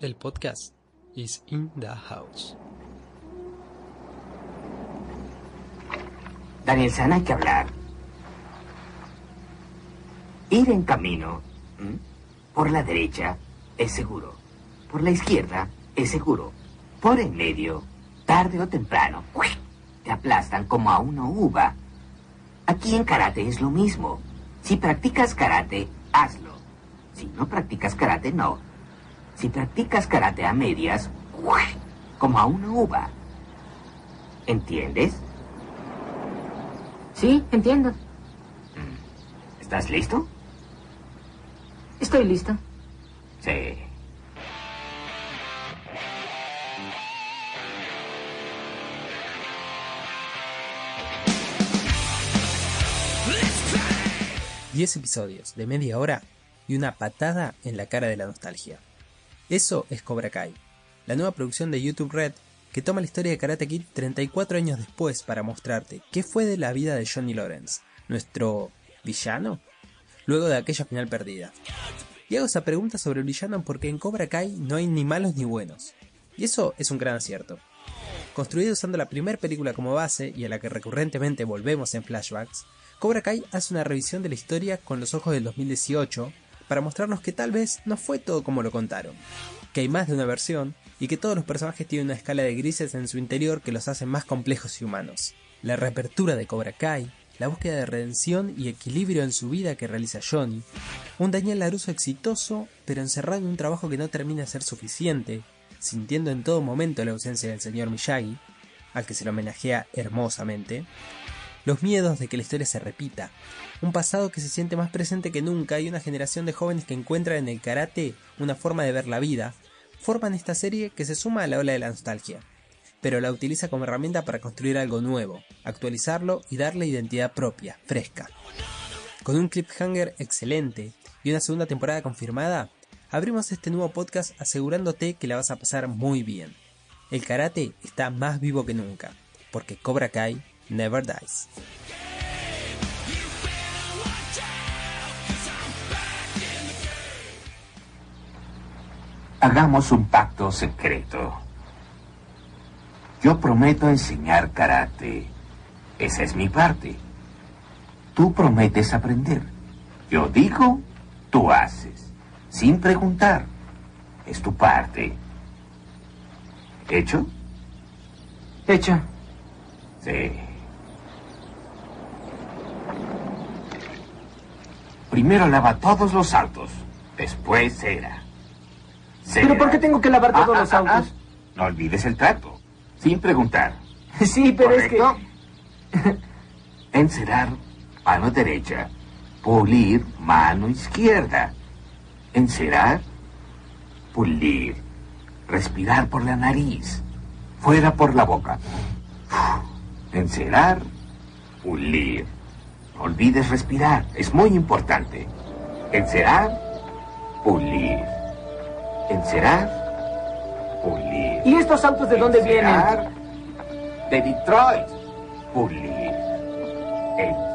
El podcast is in the house. Daniel San, hay que hablar. Ir en camino por la derecha es seguro. Por la izquierda es seguro. Por en medio, tarde o temprano, te aplastan como a una uva. Aquí en karate es lo mismo. Si practicas karate, hazlo. Si no practicas karate, no. Si practicas karate a medias, como a una uva. ¿Entiendes? Sí, entiendo. ¿Estás listo? Estoy listo. Sí. Diez episodios de media hora y una patada en la cara de la nostalgia. Eso es Cobra Kai, la nueva producción de YouTube Red que toma la historia de Karate Kid 34 años después para mostrarte qué fue de la vida de Johnny Lawrence, nuestro villano, luego de aquella final perdida. Y hago esa pregunta sobre el villano porque en Cobra Kai no hay ni malos ni buenos. Y eso es un gran acierto. Construido usando la primera película como base y a la que recurrentemente volvemos en flashbacks, Cobra Kai hace una revisión de la historia con los ojos del 2018 para mostrarnos que tal vez no fue todo como lo contaron, que hay más de una versión y que todos los personajes tienen una escala de grises en su interior que los hace más complejos y humanos. La reapertura de Cobra Kai, la búsqueda de redención y equilibrio en su vida que realiza Johnny, un Daniel Laruso exitoso pero encerrado en un trabajo que no termina de ser suficiente, sintiendo en todo momento la ausencia del señor Miyagi, al que se lo homenajea hermosamente, los miedos de que la historia se repita, un pasado que se siente más presente que nunca y una generación de jóvenes que encuentran en el karate una forma de ver la vida, forman esta serie que se suma a la ola de la nostalgia, pero la utiliza como herramienta para construir algo nuevo, actualizarlo y darle identidad propia, fresca. Con un cliffhanger excelente y una segunda temporada confirmada, abrimos este nuevo podcast asegurándote que la vas a pasar muy bien. El karate está más vivo que nunca, porque Cobra Kai never dies. Hagamos un pacto secreto. Yo prometo enseñar karate. Esa es mi parte. Tú prometes aprender. Yo digo, tú haces. Sin preguntar. Es tu parte. ¿Hecho? Hecho. Sí. Primero lava todos los autos. Después cera. ¿Pero por qué tengo que lavar todos Ah, los ah, autos? ah. No olvides el trato. Sin preguntar. Sí, pero es que... Encerar, mano derecha. Pulir, mano izquierda. Encerar, pulir. Respirar por la nariz. Fuera por la boca. Encerar, pulir. Olvides respirar. Es muy importante. Encerar, pulir. Encerar, pulir. ¿Y estos autos de dónde vienen? Encerar, De Detroit. Pulir. El